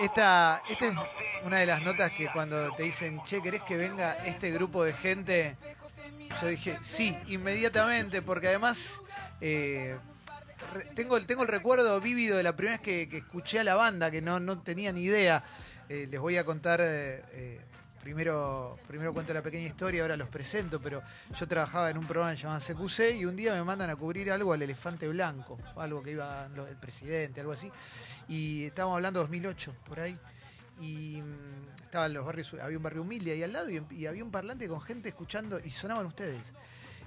Esta, esta es una de las notas que cuando te dicen, che, ¿querés que venga este grupo de gente? Yo dije, sí, inmediatamente, porque además eh, tengo, el- tengo el recuerdo vívido de la primera vez que, que escuché a la banda, que no, no tenía ni idea. Eh, les voy a contar, eh, eh, primero, primero cuento la pequeña historia, ahora los presento, pero yo trabajaba en un programa llamado CQC y un día me mandan a cubrir algo al elefante blanco, algo que iba el presidente, algo así. Y estábamos hablando de 2008, por ahí. Y mm, estaban los barrios, había un barrio humilde ahí al lado y, y había un parlante con gente escuchando y sonaban ustedes.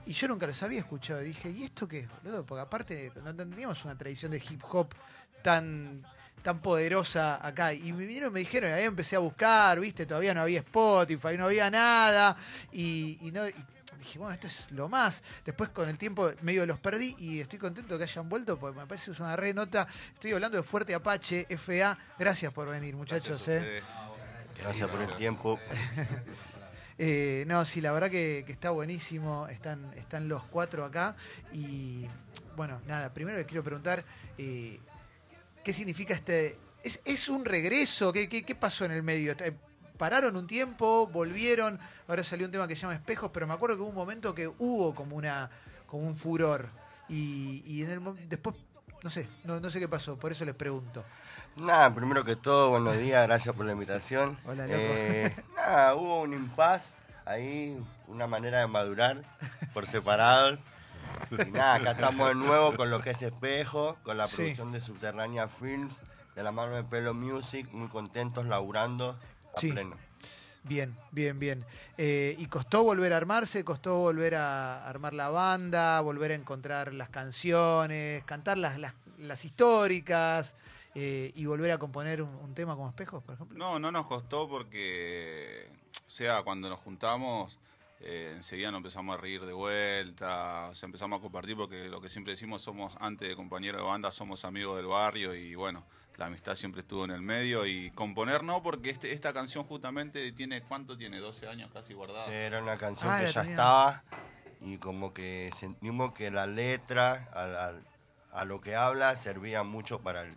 Y yo nunca los había escuchado. Dije, ¿y esto qué es, boludo? Porque aparte no teníamos una tradición de hip hop tan, tan poderosa acá. Y me vinieron y me dijeron, y ahí empecé a buscar, ¿viste? Todavía no había Spotify, no había nada. Y, y no, y dije, bueno, esto es lo más. Después con el tiempo medio los perdí y estoy contento que hayan vuelto porque me parece que es una re nota. Estoy hablando de Fuerte Apache, FA. Gracias por venir, muchachos. Gracias eh. Gracias por el tiempo. Eh, no, sí, la verdad que, que está buenísimo. Están, están los cuatro acá. Y bueno, nada, primero les quiero preguntar eh, qué significa este. ¿Es, es un regreso? ¿Qué, qué, qué pasó en el medio? Eh, Pararon un tiempo, volvieron. Ahora salió un tema que se llama Espejos, pero me acuerdo que hubo un momento que hubo como una como un furor. Y, y en el después, no sé, no, no sé qué pasó, por eso les pregunto. Nada, primero que todo, buenos días, gracias por la invitación. Hola, loco. Eh, nada, hubo un impas ahí, una manera de madurar por separados. Y nada, acá estamos de nuevo con lo que es Espejo, con la Sí. producción de Subterránea Films, de la mano de Pelo Music, muy contentos, laburando a Sí. pleno. Bien, bien, bien. Eh, ¿Y costó volver a armarse? ¿Costó volver a armar la banda? ¿Volver a encontrar las canciones? ¿Cantar las, las, las históricas? eh, ¿Y volver a componer un, un tema como espejos, por ejemplo? No, no nos costó porque, o sea, cuando nos juntamos, eh, enseguida nos empezamos a reír de vuelta, o sea, empezamos a compartir porque lo que siempre decimos, somos, antes de compañeros de banda, somos amigos del barrio y bueno, la amistad siempre estuvo en el medio y componer no, porque este, esta canción justamente tiene, ¿cuánto tiene? 12 años casi guardada. Sí, Era una canción Ah, que ya tenía. estaba y como que sentimos que la letra, al- al- a, lo que habla, servía mucho para el,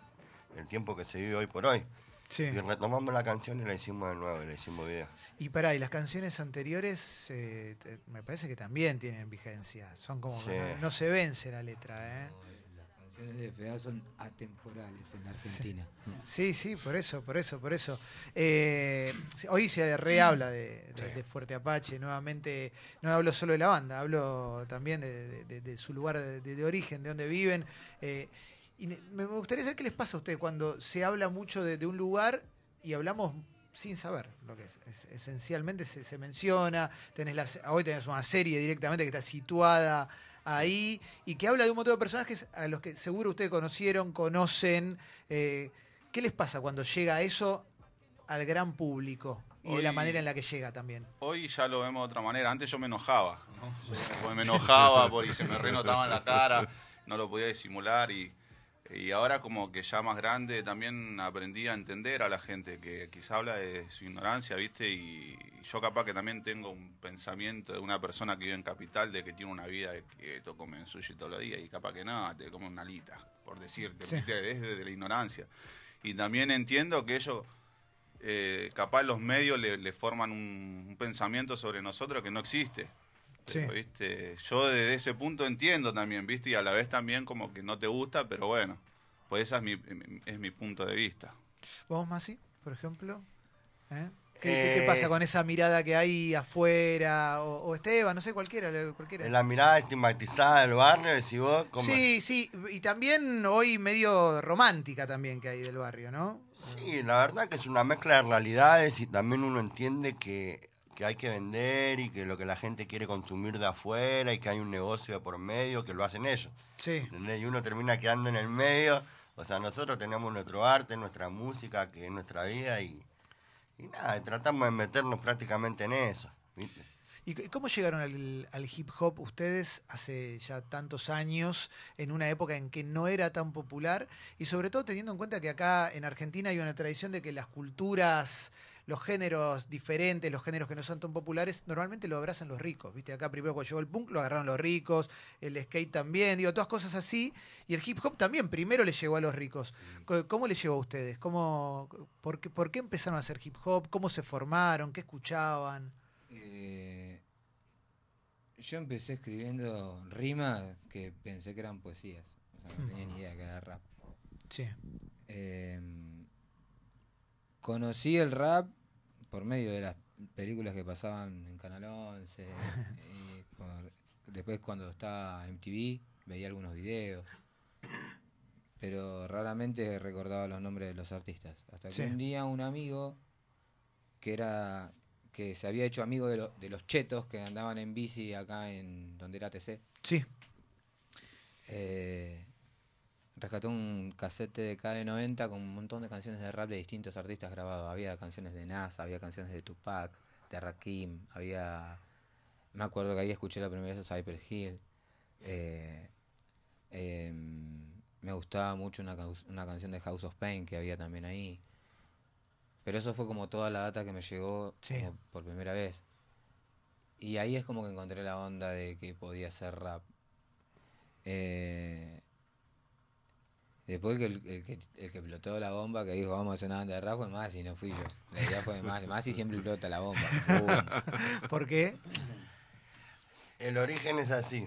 el tiempo que se vive hoy por hoy. Sí. Y retomamos la canción y la hicimos de nuevo, y la hicimos video. Y pará, y las canciones anteriores eh, te- me parece que también tienen vigencia. Son como que no, no se vence la letra, ¿eh? Las canciones de FA son atemporales en Argentina. Sí, sí, por eso, por eso, por eso. Eh, hoy se rehabla de, de- Sí. de Fuerte Apache, nuevamente, no hablo solo de la banda, hablo también de, de- de- de su lugar de, de origen, de donde viven. Eh, y me gustaría saber qué les pasa a ustedes cuando se habla mucho de, de un lugar y hablamos sin saber lo que es. Es- esencialmente se, se menciona, tenés la hoy tenés una serie directamente que está situada ahí y que habla de un montón de personajes a los que seguro ustedes conocieron, conocen. eh, ¿Qué les pasa cuando llega eso al gran público y de la manera en la que llega también? Hoy ya lo vemos de otra manera. Antes yo me enojaba, ¿no? Me enojaba porque se me renotaba en la cara, no lo podía disimular y, y ahora como que ya más grande también aprendí a entender a la gente que quizá habla de su ignorancia, ¿viste? Y yo capaz que también tengo un pensamiento de una persona que vive en capital de que tiene una vida de que to- come sushi todos los días y capaz que no, te come una alita, por decirte, Sí. ¿viste? desde la ignorancia. Y también entiendo que ellos eh, capaz los medios le, le forman un, un pensamiento sobre nosotros que no existe. Pero, Sí. ¿viste? Yo desde ese punto entiendo también, ¿viste? Y a la vez también como que no te gusta, pero bueno, pues ese es mi, es mi punto de vista. ¿Vos, Masi, por ejemplo? ¿Eh? ¿Qué, Eh, pasa con esa mirada que hay afuera? O, o Esteban, no sé, cualquiera. cualquiera. En la mirada estigmatizada del barrio, decís vos, como... Sí, sí, y también hoy medio romántica también que hay del barrio, ¿no? Sí, la verdad que es una mezcla de realidades y también uno entiende que, que hay que vender y que lo que la gente quiere consumir de afuera y que hay un negocio de por medio que lo hacen ellos. Sí, ¿entendés? Y uno termina quedando en el medio. O sea, nosotros tenemos nuestro arte, nuestra música, que es nuestra vida y, y nada, tratamos de meternos prácticamente en eso. ¿viste? ¿Y cómo llegaron al, al hip hop ustedes hace ya tantos años, en una época en que no era tan popular? Y sobre todo teniendo en cuenta que acá en Argentina hay una tradición de que las culturas los géneros diferentes, los géneros que no son tan populares, normalmente lo abrazan los ricos. ¿Viste? Acá primero cuando llegó el punk lo agarraron los ricos, el skate también, digo, todas cosas así. Y el hip hop también primero le llegó a los ricos. Co- ¿Cómo le llegó a ustedes? ¿Cómo, por, qué, ¿Por qué empezaron a hacer hip hop? ¿Cómo se formaron? ¿Qué escuchaban? Eh, yo empecé escribiendo rimas que pensé que eran poesías. O sea, no tenía ni idea que era rap. Sí. Eh, conocí el rap por medio de las películas que pasaban en Canal 11. y por- después cuando estaba MTV veía algunos videos. Pero raramente recordaba los nombres de los artistas. Hasta que un día un amigo que era que se había hecho amigo de, lo- de los chetos que andaban en bici acá en donde era TC. Sí. Eh, rescató un casete de KD90 con un montón de canciones de rap de distintos artistas grabados. Había canciones de Nas, había canciones de Tupac, de Rakim, había... Me acuerdo que ahí escuché la primera vez a Cypress Hill. Eh, em, me gustaba mucho una, una canción de House of Pain que había también ahí. Pero eso fue como toda la data que me llegó Sí. por primera vez. Y ahí es como que encontré la onda de que podía ser rap. Eh, después que el, el que el que explotó la bomba, que dijo vamos a hacer una banda de rap, fue más y no fui yo. La idea fue más, más y siempre explota la bomba. ¿Por qué? El origen es así.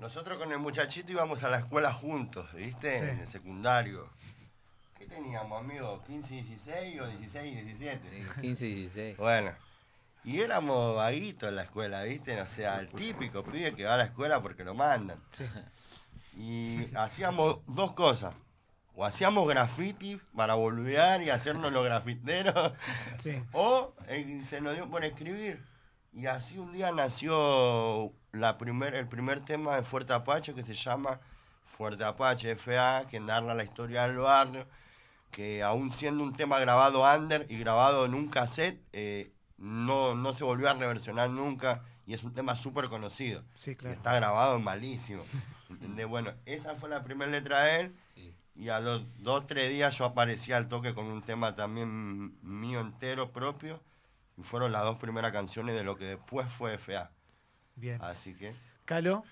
Nosotros con el muchachito íbamos a la escuela juntos, ¿viste? Sí. En el secundario. ¿Qué teníamos, amigos? ¿15, 16 o 16, 17? Eh, 15 y 16. Bueno. Y éramos vaguitos en la escuela, ¿viste? O sea, el típico pibe que va a la escuela porque lo mandan. Sí. Y hacíamos dos cosas. O hacíamos graffiti para boludear y hacernos los grafiteros. Sí. O eh, se nos dio por escribir. Y así un día nació la primer, el primer tema de Fuerte Apache que se llama Fuerte Apache FA, que narra la historia del barrio, que aún siendo un tema grabado under y grabado en un cassette, eh, no, no se volvió a reversionar nunca y es un tema súper conocido. Sí, Y claro. Está grabado malísimo. ¿entendés? Bueno, esa fue la primera letra de él. Sí. Y a los dos, tres días yo aparecí al toque con un tema también mío entero propio. Y fueron las dos primeras canciones de lo que después fue FA. Bien. Así que. Calo.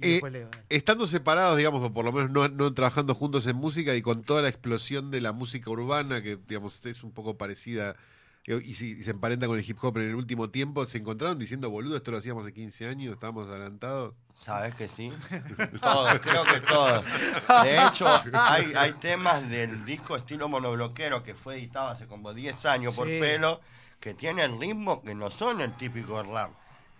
Eh. Estando separados, digamos, o por lo menos no, no trabajando juntos en música y con toda la explosión de la música urbana, que digamos es un poco parecida y, si- y se emparenta con el hip hop en el último tiempo, se encontraron diciendo, boludo, esto lo hacíamos hace 15 años, estábamos adelantados. ¿Sabes que sí? Todos, creo que todos. De hecho, hay, hay temas del disco estilo monobloquero que fue editado hace como 10 años por Sí. pelo que tienen ritmos que no son el típico rap.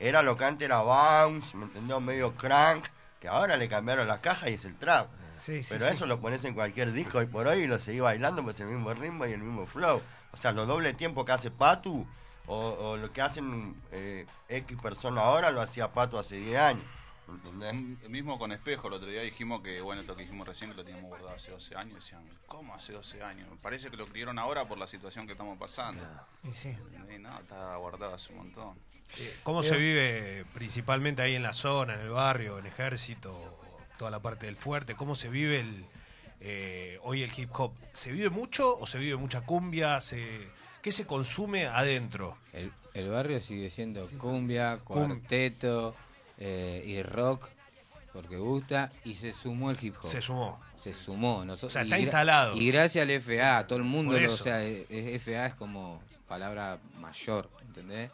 Era lo que antes era bounce, ¿me entendió? Medio crank, que ahora le cambiaron la caja y es el trap. Sí, sí, Pero sí. eso lo pones en cualquier disco y por hoy lo seguís bailando, pues el mismo ritmo y el mismo flow. O sea, los doble tiempo que hace Patu o, o lo que hacen eh, X personas ahora lo hacía Patu hace 10 años. ¿Entendés? Mm, Mismo con espejo, el otro día dijimos que, bueno, esto que dijimos recién, que lo teníamos guardado hace 12 años. Decían, ¿cómo hace 12 años? Me parece que lo escribieron ahora por la situación que estamos pasando. Y sí. Y no, está guardado hace un montón. ¿Cómo se vive principalmente ahí en la zona, en el barrio, el ejército, toda la parte del fuerte? ¿Cómo se vive el, eh, hoy el hip hop? ¿Se vive mucho o se vive mucha cumbia? Se, ¿Qué se consume adentro? El, el barrio sigue siendo cumbia, cuarteto eh, y rock, porque gusta, y se sumó el hip hop. Se sumó. Se sumó. Nosotros, O sea, está y instalado. Y gracias al FA, todo el mundo, lo- o sea, eh, FA es como palabra mayor, ¿entendés?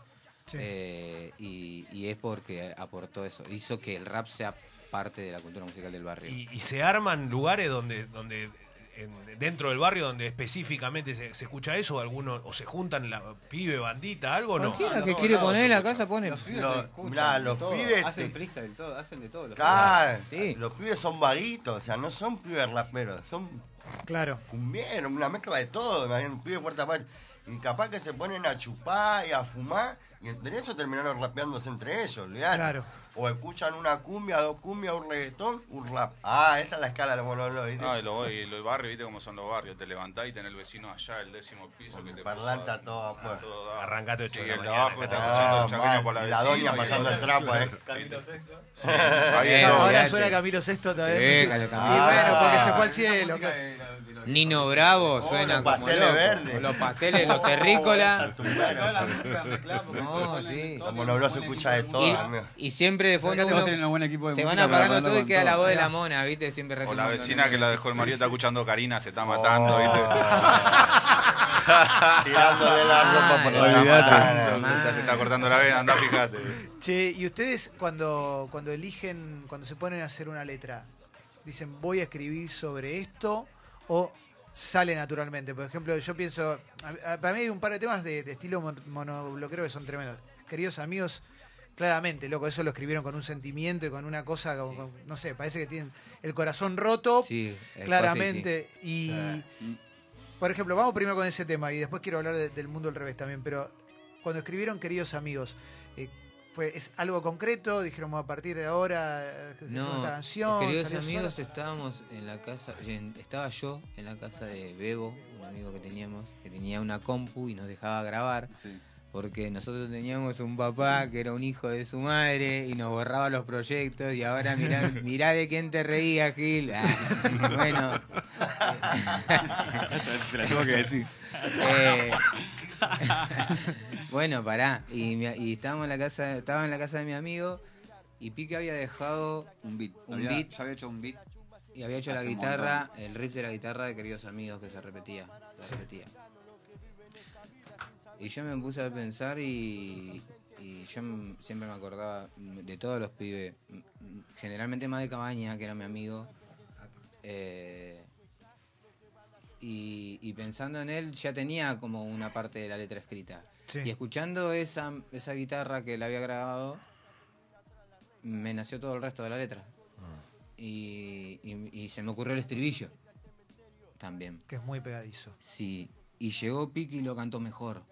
Sí. Eh, y, y es porque aportó eso, hizo que el rap sea parte de la cultura musical del barrio. Y, y se arman lugares donde, donde en- dentro del barrio donde específicamente se, se escucha eso, alguno, o se juntan la pibe, bandita, algo no. Cualquiera no, que no, quiere no, poner se la escucha. casa pone. Los pibes te escuchan mirá, los todo, pibes hacen freestyle, todo, hacen de todo. los Claro, Sí. los pibes son vaguitos, o sea, no son pibes raperos, son Claro. cumbieros, una mezcla de todo, un pibe fuerte Apache. Y capaz que se ponen a chupar y a fumar, y entre eso terminaron rapeándose entre ellos, olvidate. Claro. O escuchan una cumbia, dos cumbias, un reggaetón, un rap. Ah, esa es la escala de los ¿viste? No, y los y los barrios, viste cómo son los barrios. Te levantás y tenés el vecino allá, el décimo piso, que el te parlante a todo dar. Arrancate ocho Sí, de la mañana, abajo está escuchando Ah, el por la y la doña y pasando el trapo, ¿eh? Camilo Sexto. Sí, ahí ahora suena Camilo Sexto Sí, también. Y bueno, porque se fue al Esa cielo. Nino Bravo Oh, suena los como pasteles loco. Los pasteles, los terrícolas. No, sí. monoblosa un buen escucha de todo, amigo. Y siempre de fondo uno, tienen un buen equipo de se van apagando todo y queda la voz de la mona, ¿viste? Siempre O la vecina que la dejó el marido está escuchando Karina, se está matando, Oh. ¿viste? Tirando de la ropa por la Olvídate. Se está cortando la vena, anda, fíjate. Che, y ustedes cuando, cuando eligen, cuando se ponen a hacer una letra, dicen voy a escribir sobre esto o sale naturalmente. Por ejemplo, yo pienso, para mí hay un par de temas de, de estilo mon- monobloquero que son tremendos. Queridos amigos, claramente, loco, eso lo escribieron con un sentimiento y con una cosa, como- como- no sé, parece que tienen el corazón roto, Sí, claramente. Y, por ejemplo, vamos primero con ese tema y después quiero hablar de- del mundo al revés también, pero cuando escribieron Queridos Amigos, eh, fue, ¿es algo concreto? Dijeron, "Bueno, a partir de ahora, eh, No, esta canción. queridos amigos, sola". estábamos en la casa, estaba yo en la casa de Bebo, un amigo que teníamos, que tenía una compu y nos dejaba grabar, Sí. porque nosotros teníamos un papá que era un hijo de su madre y nos borraba los proyectos y ahora mirá, mirá de quién te reías, Gil. Ah, bueno, Se la tengo que decir. Eh, bueno, pará. Y, mi- y estábamos en la casa, estaba en la casa de mi amigo y Pique había dejado Un beat. Un Había- beat. Ya había hecho un beat. y había hecho la Hace un guitarra, el riff de la guitarra de queridos amigos que se repetía, se repetía. Y yo me puse a pensar y, y yo m- siempre me acordaba de todos los pibes, generalmente más de Cabaña, que era mi amigo. eh, y, y pensando en él ya tenía como una parte de la letra escrita. Sí. Y escuchando esa, esa guitarra que le había grabado, me nació todo el resto de la letra. Y, y- y se me ocurrió el estribillo también. Que es muy pegadizo. Sí, y llegó Piki y lo cantó mejor.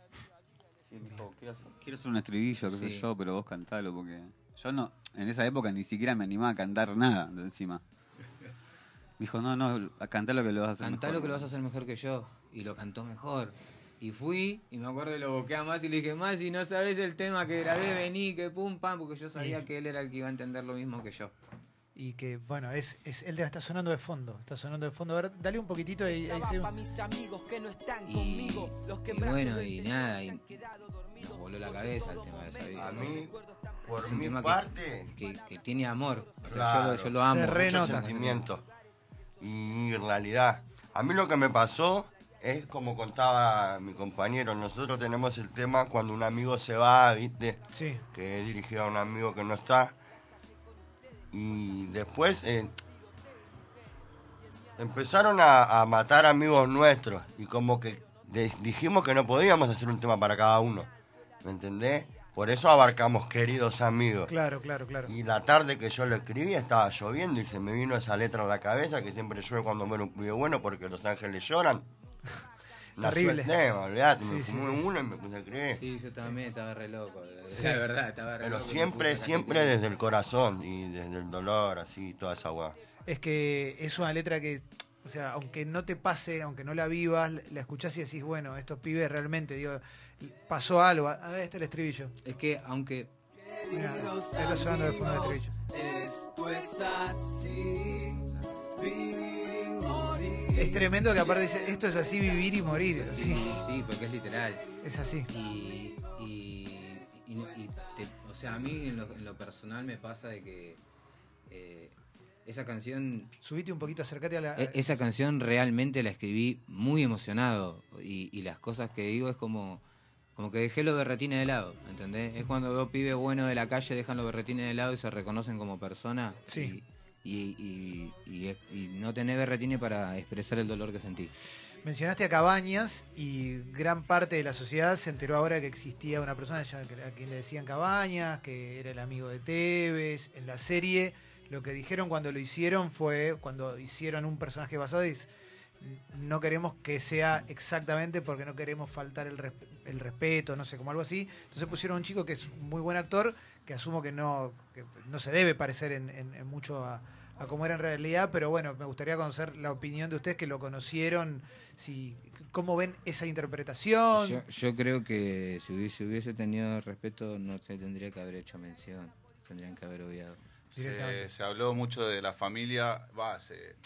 Sí, me dijo, quiero, hacer- quiero hacer un estribillo, qué sé Sí. yo, pero vos cantalo porque yo no, en esa época ni siquiera me animaba a cantar nada de encima. Me dijo, no, no, a cantar lo que lo vas a hacer Cantá mejor. lo que lo vas a hacer mejor que yo. Y lo cantó mejor. Y fui, y me acuerdo que lo boqué a más y le dije, más si no sabes el tema que grabé, vení, que pum, pam, porque yo sabía que él era el que iba a entender lo mismo que yo. Y que, bueno, es, es el tema está sonando de fondo. Está sonando de fondo. A ver, dale un poquitito ahí. ahí se- Y, y bueno, y nada, y nos voló la cabeza el tema de esa vida. A mí, por Es un mi tema parte, que, que tiene amor. O sea, Claro. yo, lo, yo lo amo. Se mucho renota. sentimiento. Y en realidad, a mí lo que me pasó es como contaba mi compañero, nosotros tenemos el tema cuando un amigo se va, ¿viste? Sí. Que he dirigido a un amigo que no está. Y después eh, empezaron a, a matar amigos nuestros y como que dijimos que no podíamos hacer un tema para cada uno, ¿me entendés? Por eso abarcamos queridos amigos. Claro, claro, claro. Y la tarde que yo lo escribí estaba lloviendo y se me vino esa letra a la cabeza que siempre llueve cuando muere un pibe bueno porque los ángeles lloran. Terrible. tema, olvidate, Sí, me sí, fumé sí. uno y me puse a escribir. Sí, yo también estaba re loco. Sí. La verdad, estaba re Pero loco. siempre, siempre desde el corazón y desde el dolor, así, toda esa weá. Es que es una letra que, o sea, aunque no te pase, aunque no la vivas, la escuchás y decís, bueno, estos pibes realmente, digo, pasó algo. A ver, este es el estribillo. Es que, aunque Mirá, ahí está sonando de fondo el estribillo. Es tremendo que aparte dice, esto es así vivir y morir. Sí, Sí, porque es literal. es así. Y, y, y no- y te- o sea, a mí en lo, en lo personal me pasa de que eh, esa canción, Subite un poquito, acercate a la... e- esa canción realmente la escribí muy emocionado y, y las cosas que digo es como, como que dejé los berretines de lado, ¿entendés? Es cuando dos pibes buenos de la calle dejan los berretines de lado y se reconocen como personas. Sí. Y, y, y, y, no tener berretines para expresar el dolor que sentí. Mencionaste a Cabañas y gran parte de la sociedad se enteró ahora que existía una persona a quien le decían Cabañas, que era el amigo de Tevez. En la serie lo que dijeron cuando lo hicieron fue, cuando hicieron un personaje basado, es, no queremos que sea exactamente porque no queremos faltar el, resp- el respeto, no sé, como algo así. Entonces pusieron un chico que es muy buen actor, que asumo que no, que no se debe parecer en, en- en mucho a, a cómo era en realidad, pero bueno, me gustaría conocer la opinión de ustedes que lo conocieron, si cómo ven esa interpretación. Yo, yo creo que si hubiese, hubiese tenido respeto no se tendría que haber hecho mención, tendrían que haber obviado. Se, habló mucho de la familia, va, se-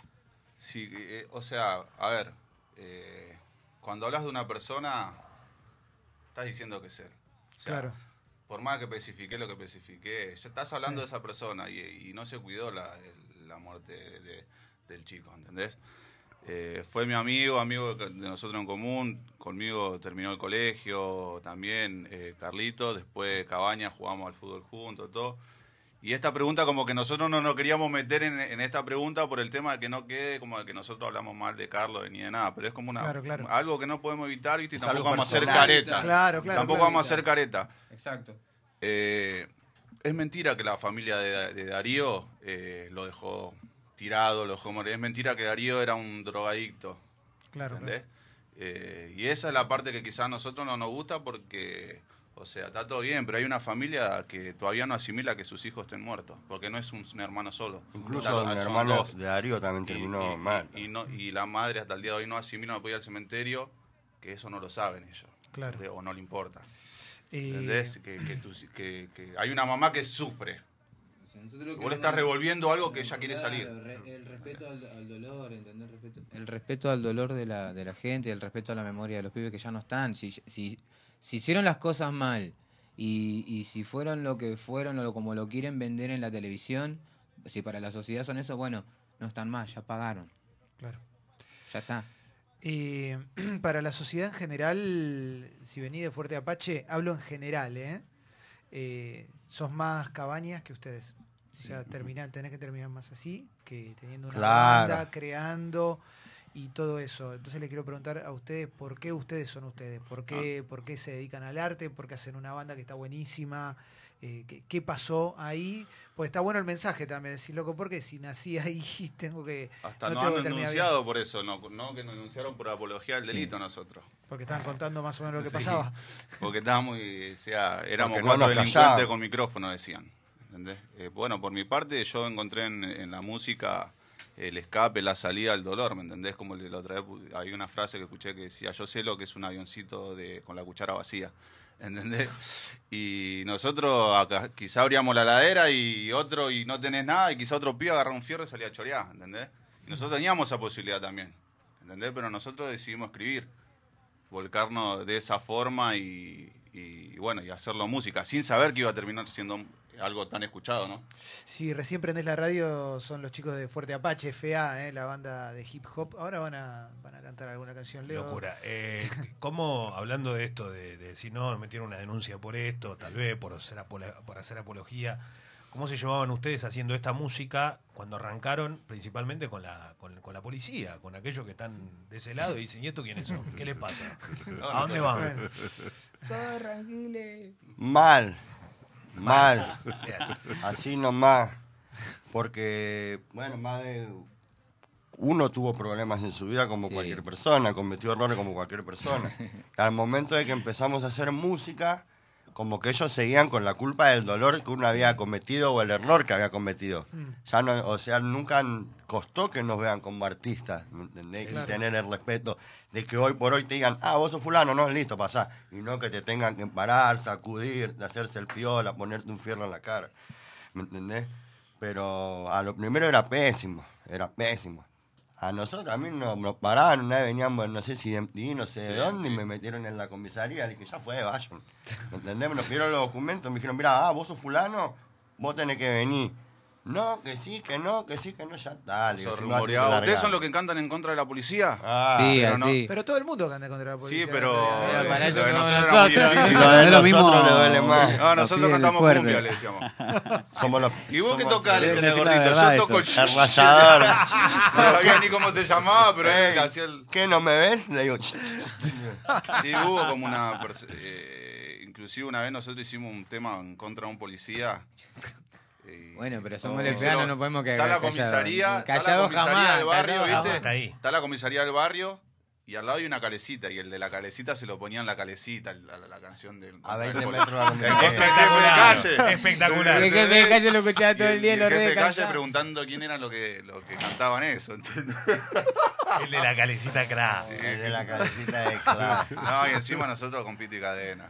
Sí, eh, o sea, a ver, eh, cuando hablas de una persona, estás diciendo que es él. O sea, Claro. Por más que especifique lo que especifiqué, ya estás hablando Sí. de esa persona y, y no se cuidó la, la muerte de- del chico, ¿entendés? Eh, fue mi amigo, amigo de de nosotros en común, conmigo terminó el colegio también, eh, Carlito, después Cabaña, jugamos al fútbol juntos, todo. Y esta pregunta como que nosotros no nos queríamos meter en, en esta pregunta por el tema de que no quede como de que nosotros hablamos mal de Carlos ni de nada, pero es como una Claro, claro. algo que no podemos evitar ¿viste? y tampoco vamos a hacer careta. Claro, claro. tampoco claro. vamos a hacer careta. Exacto. Eh, es mentira que la familia de, de Darío eh, lo dejó tirado, lo dejó morir. Es mentira que Darío era un drogadicto. Claro, ¿entendés? Eh, y esa es la parte que quizás a nosotros no nos gusta porque, o sea, está todo bien, pero hay una familia que todavía no asimila que sus hijos estén muertos, porque no es un, un hermano solo. Incluso Está- mi son hermano dos. de Darío también Y- terminó y, mal. Y, no, y la madre hasta el día de hoy no asimila, no puede ir al cementerio, que eso no lo saben ellos. Claro. O no le importa. Eh, ¿Entendés? Que, que tú- que- que hay una mamá que sufre. Nosotros Vos le estás revolviendo algo que ella quiere salir. El respeto al, al dolor, ¿entendés? Respeto- el respeto al dolor de la, de la gente, el respeto a la memoria de los pibes que ya no están. Si, si, si hicieron las cosas mal y, y si fueron lo que fueron o como lo quieren vender en la televisión, si para la sociedad son eso, bueno, no están más, ya pagaron, claro. ya está. Eh, para la sociedad en general, si venís de Fuerte Apache, hablo en general, ¿eh? Eh, sos más cabañas que ustedes. O sea, terminar, tenés que terminar más así, que teniendo una Claro. banda, creando y todo eso. Entonces le quiero preguntar a ustedes por qué ustedes son ustedes, por qué, por qué se dedican al arte, por qué hacen una banda que está buenísima, eh, qué, qué pasó ahí. Pues está bueno el mensaje también, decir, loco, porque si nací ahí tengo que... Hasta no han denunciado por eso, no, no que nos denunciaron por apología del Sí. delito nosotros. Porque estaban contando más o menos lo que Sí. pasaba. Porque estábamos, y, o sea, éramos Porque no cuatro delincuentes con micrófono, decían. ¿entendés? Eh, bueno, por mi parte, yo encontré en, en la música el escape, la salida al dolor, ¿me entendés? Como la otra vez, hay una frase que escuché que decía, yo sé lo que es un avioncito de, con la cuchara vacía, ¿entendés? Y nosotros acá, quizá abríamos la ladera y otro, y no tenés nada, y quizá otro pibe agarra un fierro y salía a chorear, ¿entendés? Y nosotros teníamos esa posibilidad también, ¿entendés? Pero nosotros decidimos escribir volcarnos de esa forma y, bueno, y hacerlo música, sin saber que iba a terminar siendo algo tan escuchado, ¿no? Si recién prendés la radio, son los chicos de Fuerte Apache, FA, eh, la banda de hip hop. Ahora van a, van a cantar alguna canción, Leo. Locura. Eh, ¿Cómo, hablando de esto, de, de si no, metieron una denuncia por esto, tal vez por hacer, apola- por hacer apología, ¿cómo se llevaban ustedes haciendo esta música cuando arrancaron, principalmente con la, con, con la policía, con aquellos que están de ese lado y dicen, ¿y esto quiénes son? ¿Qué les pasa? ¿A dónde van? Bueno, Mal, mal, así nomás. Porque, bueno, más de uno tuvo problemas en su vida como Sí. cualquier persona, cometió errores como cualquier persona. Al momento de que empezamos a hacer música, como que ellos seguían con la culpa del dolor que uno había cometido o el error que había cometido. Ya no, o sea, nunca costó que nos vean como artistas, ¿me entendés? Y tener el respeto de que hoy por hoy te digan, ah, vos sos fulano, no, listo, pasá. Y no que te tengan que parar, sacudir, de hacerse el piola, ponerte un fierro en la cara. ¿Me entendés? Pero a lo primero era pésimo, era pésimo. A nosotros a mí nos, nos paraban, una vez veníamos, no sé si de no sé de dónde, y me metieron en la comisaría, le dije, ya fue, vayan. ¿Me entendés? Nos pidieron los documentos, me dijeron, mira, ah, vos sos fulano, vos tenés que venir. No, que sí, que no, que sí, que no, ya está. no. ¿Ustedes son los que cantan en contra de la policía? Ah, sí, pero no- así. pero todo el mundo canta contra la policía. sí, pero... Para eh, eso lo de como nosotros No lo de es lo mismo- nosotros le duele más. No, Los nosotros cantamos cumbia, le decíamos. Somos los, ¿Y vos qué tocás? Le Debe decía el decir la gordito. Yo toco... El rayador. No sabía ni cómo se llamaba, pero él hacía el... ¿Qué, no me ves? Le digo, Sí, hubo como una... eh, inclusive una vez nosotros hicimos un tema en contra de un policía. Y- Bueno, pero somos lesbianos, no podemos quedar Está la comisaría, está la Callados comisaría jamás, del barrio, callados ¿viste? Está ahí. Está la comisaría del barrio y al lado hay una calecita y el de la calecita se lo ponía en la calecita, la, la- la canción del... a del 20 poli- metros de la El comisaría. jefe de calle. Espectacular. El jefe de calle lo escuchaba todo el día el los jefe de calle preguntando quién eran los que, los que cantaban eso. El de la calecita crack. El de la cabecita de claro. No, y encima nosotros con Piti Cadena.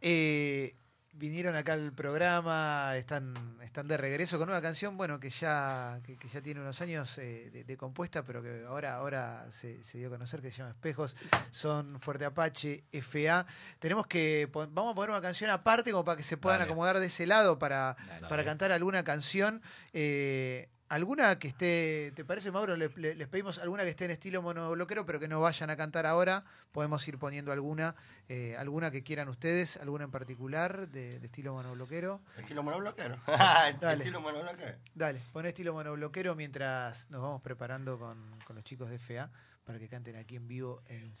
Eh, vinieron acá al programa, están, están de regreso con una canción, bueno, que ya, que, que ya tiene unos años eh, de, de compuesta, pero que ahora, ahora se, se dio a conocer que se llama Espejos. Son Fuerte Apache, FA. Tenemos que, vamos a poner una canción aparte como para que se puedan Dale. acomodar de ese lado para, Dale. para cantar alguna canción. eh, alguna que esté, ¿te parece, Mauro? Le- le- les pedimos alguna que esté en estilo monobloquero, pero que no vayan a cantar ahora. Podemos ir poniendo alguna, eh, alguna que quieran ustedes, alguna en particular de, de estilo monobloquero. Estilo monobloquero. Dale. Estilo monobloquero. Dale, pon estilo monobloquero mientras nos vamos preparando con, con los chicos de FA para que canten aquí en vivo en